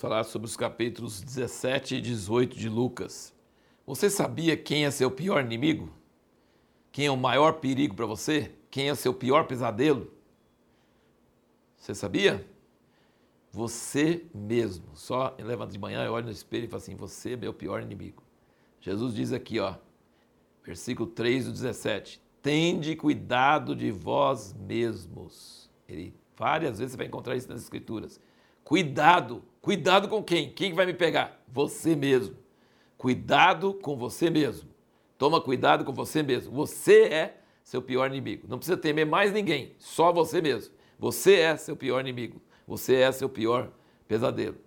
falar sobre os capítulos 17 e 18 de Lucas. Você sabia quem é seu pior inimigo? Quem é o maior perigo para você? Quem é seu pior pesadelo? Você sabia? Você mesmo. Só levanta de manhã, eu olho no espelho e falo assim: Você é meu pior inimigo. Jesus diz aqui, ó, versículo 3 do 17: Tende cuidado de vós mesmos. Ele, várias vezes você vai encontrar isso nas Escrituras. Cuidado. Cuidado com quem? Quem vai me pegar? Você mesmo. Cuidado com você mesmo. Toma cuidado com você mesmo. Você é seu pior inimigo. Não precisa temer mais ninguém, só você mesmo. Você é seu pior inimigo. Você é seu pior pesadelo.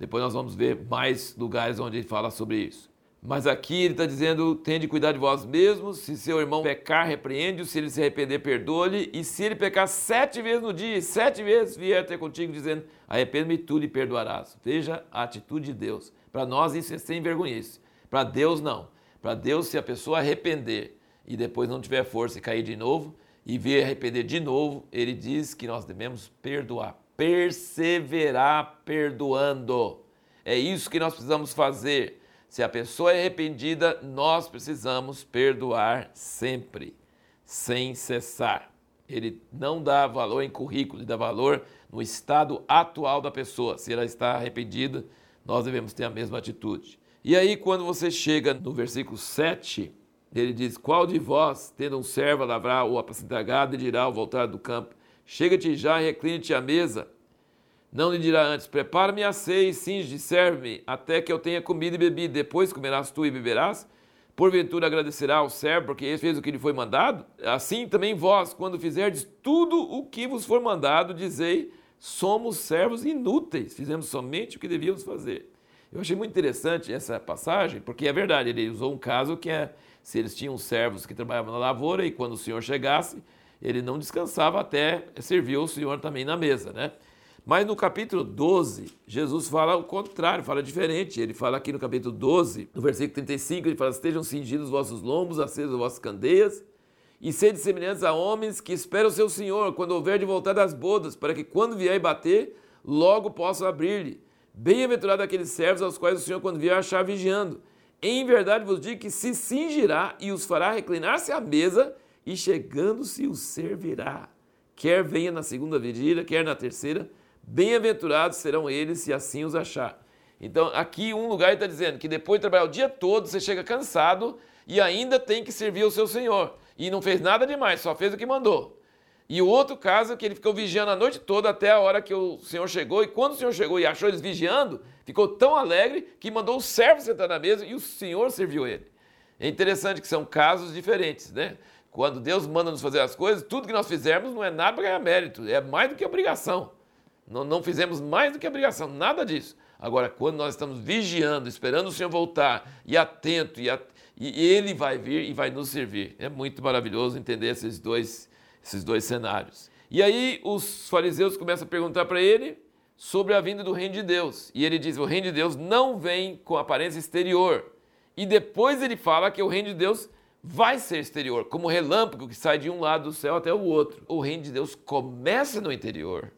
Depois nós vamos ver mais lugares onde ele fala sobre isso. Mas aqui ele está dizendo: tende cuidado de vós mesmos. Se seu irmão pecar, repreende-o. Se ele se arrepender, perdoe-lhe. E se ele pecar sete vezes no dia, sete vezes vier ter contigo, dizendo: arrepende-me, tu lhe perdoarás. Veja a atitude de Deus. Para nós isso é sem vergonhice. Para Deus, não. Para Deus, se a pessoa arrepender e depois não tiver força e cair de novo e vir arrepender de novo, ele diz que nós devemos perdoar. Perseverar perdoando. É isso que nós precisamos fazer se a pessoa é arrependida, nós precisamos perdoar sempre, sem cessar. Ele não dá valor em currículo, ele dá valor no estado atual da pessoa. Se ela está arrependida, nós devemos ter a mesma atitude. E aí, quando você chega no versículo 7, ele diz: Qual de vós, tendo um servo a lavrar ou apacentar gado, e dirá ao voltar do campo: Chega-te já e recline-te à mesa? Não lhe dirá antes: Prepara-me a ceia e cinge, serve-me, até que eu tenha comido e bebido. Depois comerás tu e beberás. Porventura agradecerá ao servo, porque ele fez o que lhe foi mandado? Assim também vós, quando fizerdes tudo o que vos for mandado, dizei: Somos servos inúteis, fizemos somente o que devíamos fazer. Eu achei muito interessante essa passagem, porque é verdade, ele usou um caso que é se eles tinham servos que trabalhavam na lavoura e quando o senhor chegasse, ele não descansava até servir o senhor também na mesa, né? Mas no capítulo 12, Jesus fala o contrário, fala diferente. Ele fala aqui no capítulo 12, no versículo 35, ele fala: Estejam cingidos os vossos lombos, acesas as vossas candeias, e sede semelhantes a homens que esperam o seu Senhor, quando houver de voltar das bodas, para que quando vier e bater, logo possam abrir-lhe. Bem-aventurado aqueles servos aos quais o Senhor, quando vier, achar vigiando. Em verdade vos digo que se cingirá e os fará reclinar-se à mesa, e chegando-se os servirá. Quer venha na segunda vigília, quer na terceira, Bem-aventurados serão eles se assim os achar. Então, aqui um lugar está dizendo que depois de trabalhar o dia todo, você chega cansado e ainda tem que servir ao seu Senhor. E não fez nada demais, só fez o que mandou. E o outro caso é que ele ficou vigiando a noite toda até a hora que o Senhor chegou. E quando o Senhor chegou e achou eles vigiando, ficou tão alegre que mandou o servo sentar na mesa e o Senhor serviu ele. É interessante que são casos diferentes, né? Quando Deus manda nos fazer as coisas, tudo que nós fizermos não é nada para ganhar mérito, é mais do que obrigação. Não, não fizemos mais do que obrigação, nada disso. Agora, quando nós estamos vigiando, esperando o Senhor voltar, e atento, e, a, e Ele vai vir e vai nos servir. É muito maravilhoso entender esses dois, esses dois cenários. E aí os fariseus começam a perguntar para ele sobre a vinda do reino de Deus. E ele diz: o reino de Deus não vem com aparência exterior. E depois ele fala que o reino de Deus vai ser exterior, como relâmpago que sai de um lado do céu até o outro. O reino de Deus começa no interior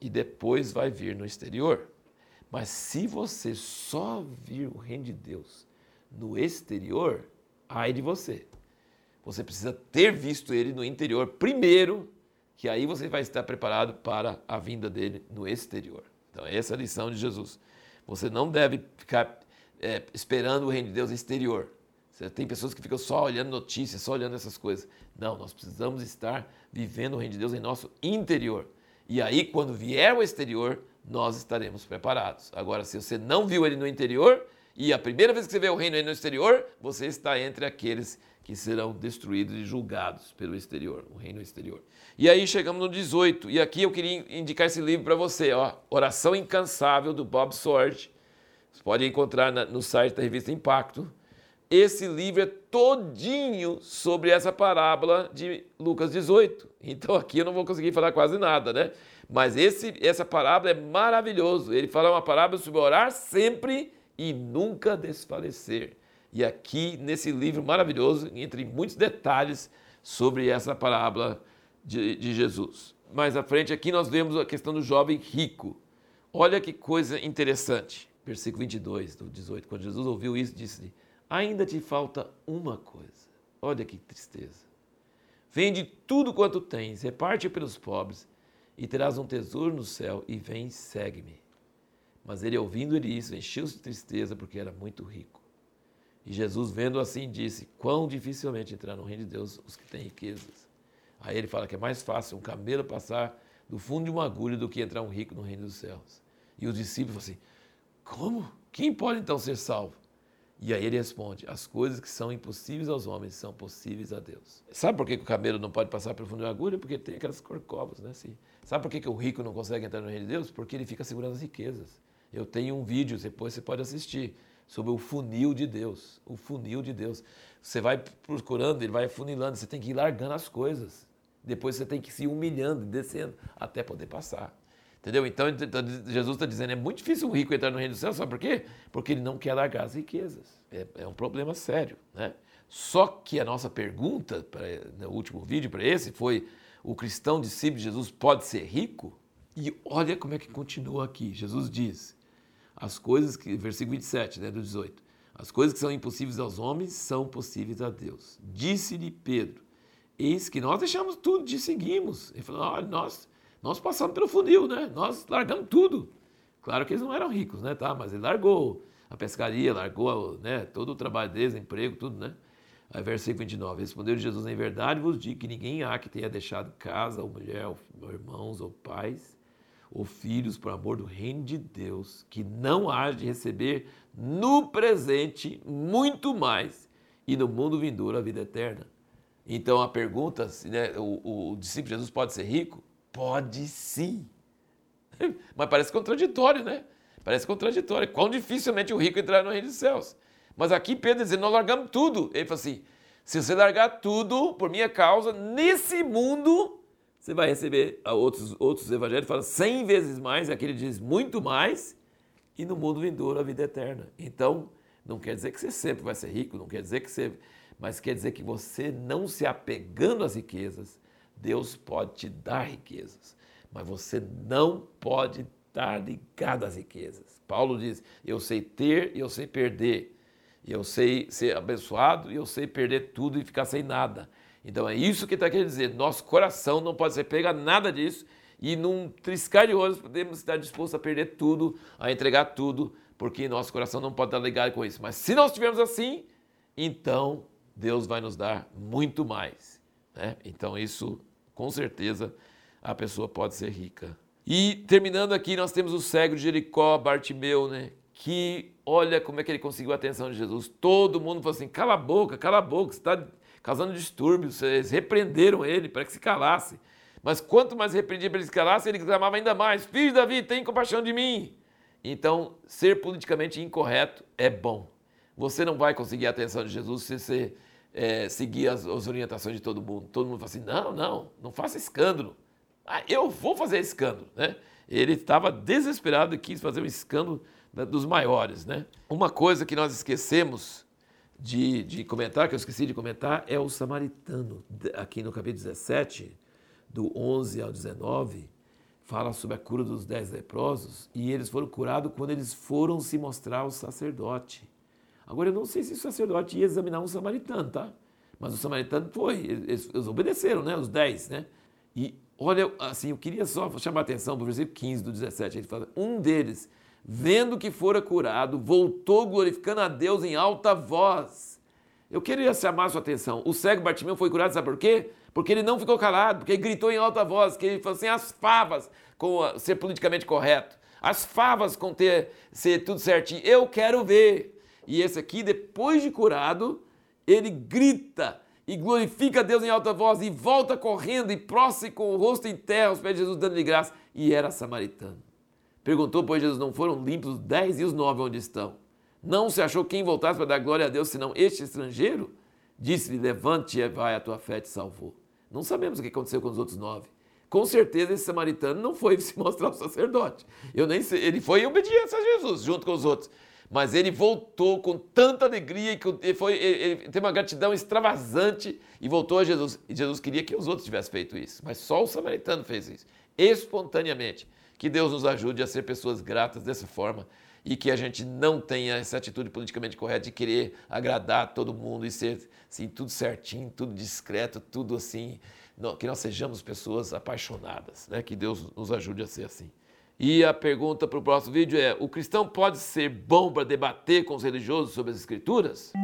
e depois vai vir no exterior. Mas se você só vir o reino de Deus no exterior, ai de você. Você precisa ter visto ele no interior primeiro, que aí você vai estar preparado para a vinda dele no exterior. Então, essa é a lição de Jesus. Você não deve ficar é, esperando o reino de Deus exterior. Tem pessoas que ficam só olhando notícias, só olhando essas coisas. Não, nós precisamos estar vivendo o reino de Deus em nosso interior. E aí, quando vier o exterior, nós estaremos preparados. Agora, se você não viu ele no interior, e a primeira vez que você vê o reino no exterior, você está entre aqueles que serão destruídos e julgados pelo exterior, o reino exterior. E aí chegamos no 18, e aqui eu queria indicar esse livro para você, ó, Oração Incansável, do Bob Sword. Você pode encontrar no site da revista Impacto. Esse livro é todinho sobre essa parábola de Lucas 18. Então aqui eu não vou conseguir falar quase nada, né? Mas esse, essa parábola é maravilhoso. Ele fala uma parábola sobre orar sempre e nunca desfalecer. E aqui nesse livro maravilhoso, entre muitos detalhes sobre essa parábola de, de Jesus. Mais à frente aqui nós vemos a questão do jovem rico. Olha que coisa interessante. Versículo 22 do 18. Quando Jesus ouviu isso, disse-lhe: Ainda te falta uma coisa. Olha que tristeza. Vende tudo quanto tens, reparte pelos pobres, e terás um tesouro no céu, e vem, segue-me. Mas ele, ouvindo ele isso, encheu-se de tristeza, porque era muito rico. E Jesus, vendo assim, disse: Quão dificilmente entrar no reino de Deus os que têm riquezas. Aí ele fala que é mais fácil um camelo passar do fundo de uma agulha do que entrar um rico no reino dos céus. E os discípulos falam assim: Como? Quem pode então ser salvo? E aí ele responde: As coisas que são impossíveis aos homens são possíveis a Deus. Sabe por que o camelo não pode passar pelo fundo de uma agulha? Porque tem aquelas corcovas, né? Assim. Sabe por que o rico não consegue entrar no reino de Deus? Porque ele fica segurando as riquezas. Eu tenho um vídeo, depois você pode assistir, sobre o funil de Deus. O funil de Deus. Você vai procurando, ele vai funilando, você tem que ir largando as coisas. Depois você tem que se humilhando, descendo, até poder passar. Entendeu? Então, então Jesus está dizendo, é muito difícil um rico entrar no reino do céu, sabe por quê? Porque ele não quer largar as riquezas. É, é um problema sério. Né? Só que a nossa pergunta, pra, no último vídeo para esse, foi, o cristão discípulo de Jesus pode ser rico? E olha como é que continua aqui. Jesus diz, as coisas que, versículo 27, né, do 18, as coisas que são impossíveis aos homens são possíveis a Deus. Disse-lhe Pedro, eis que nós deixamos tudo, te seguimos. Ele falou, olha, nós nós passamos pelo funil, né? Nós largamos tudo. Claro que eles não eram ricos, né? Tá? Mas ele largou a pescaria, largou né? todo o trabalho deles, emprego, tudo, né? Aí, versículo 29, respondeu Jesus, em verdade vos digo que ninguém há que tenha deixado casa, ou mulher, ou irmãos, ou pais, ou filhos, por amor do reino de Deus, que não há de receber no presente muito mais, e no mundo vindouro a vida eterna. Então a pergunta, né, o, o discípulo de Jesus pode ser rico? Pode sim. Mas parece contraditório, né? Parece contraditório. Quão dificilmente o rico entrar no reino dos céus. Mas aqui Pedro diz, nós largamos tudo. Ele fala assim, se você largar tudo por minha causa, nesse mundo, você vai receber, outros, outros evangelhos falam cem vezes mais, aqui ele diz muito mais, e no mundo vindouro a vida eterna. Então, não quer dizer que você sempre vai ser rico, não quer dizer que você... Mas quer dizer que você não se apegando às riquezas, Deus pode te dar riquezas, mas você não pode estar ligado às riquezas. Paulo diz: Eu sei ter e eu sei perder. Eu sei ser abençoado e eu sei perder tudo e ficar sem nada. Então é isso que está querendo dizer. Nosso coração não pode ser pego a nada disso e num triscar de olhos podemos estar dispostos a perder tudo, a entregar tudo, porque nosso coração não pode estar ligado com isso. Mas se nós estivermos assim, então Deus vai nos dar muito mais. Né? Então isso com certeza a pessoa pode ser rica. E terminando aqui, nós temos o cego de Jericó, Bartimeu, né? Que olha como é que ele conseguiu a atenção de Jesus. Todo mundo falou assim: cala a boca, cala a boca, você está causando distúrbios. Vocês repreenderam ele para que se calasse. Mas quanto mais repreendia para ele se calasse, ele clamava ainda mais: Filho Davi, tem compaixão de mim. Então, ser politicamente incorreto é bom. Você não vai conseguir a atenção de Jesus se você é, seguir as, as, orientações de todo mundo. Todo mundo fala assim: não, não, não faça escândalo. Ah, eu vou fazer escândalo. Né? Ele estava desesperado e quis fazer um escândalo dos maiores. Né? Uma coisa que nós esquecemos de, de comentar, que eu esqueci de comentar, é o samaritano. Aqui no capítulo 17, do 11 ao 19, fala sobre a cura dos dez leprosos e eles foram curados quando eles foram se mostrar ao sacerdote. Agora, eu não sei se o sacerdote ia examinar um samaritano, tá? Mas o samaritano foi, eles, eles obedeceram, né? Os dez, né? E olha, assim, eu queria só chamar a atenção para o versículo 15 do 17. Ele fala: Um deles, vendo que fora curado, voltou glorificando a Deus em alta voz. Eu queria chamar a sua atenção. O cego Bartimeu foi curado, sabe por quê? Porque ele não ficou calado, porque ele gritou em alta voz, que ele falou assim: as favas com ser politicamente correto, as favas com ter ser tudo certinho. Eu quero ver. E esse aqui, depois de curado, ele grita e glorifica a Deus em alta voz e volta correndo e prostre com o rosto em terra aos pés de Jesus, dando-lhe graça. E era samaritano. Perguntou, pois Jesus, não foram limpos os dez e os nove onde estão? Não se achou quem voltasse para dar glória a Deus, senão este estrangeiro? Disse-lhe, levante e vai, a tua fé te salvou. Não sabemos o que aconteceu com os outros nove. Com certeza esse samaritano não foi se mostrar o sacerdote. Eu nem sei, ele foi em obediência a Jesus, junto com os outros mas ele voltou com tanta alegria e foi, ele teve uma gratidão extravasante e voltou a Jesus. E Jesus queria que os outros tivessem feito isso, mas só o samaritano fez isso, espontaneamente. Que Deus nos ajude a ser pessoas gratas dessa forma e que a gente não tenha essa atitude politicamente correta de querer agradar todo mundo e ser assim, tudo certinho, tudo discreto, tudo assim, que nós sejamos pessoas apaixonadas, né? que Deus nos ajude a ser assim. E a pergunta para o próximo vídeo é: o cristão pode ser bom para debater com os religiosos sobre as escrituras?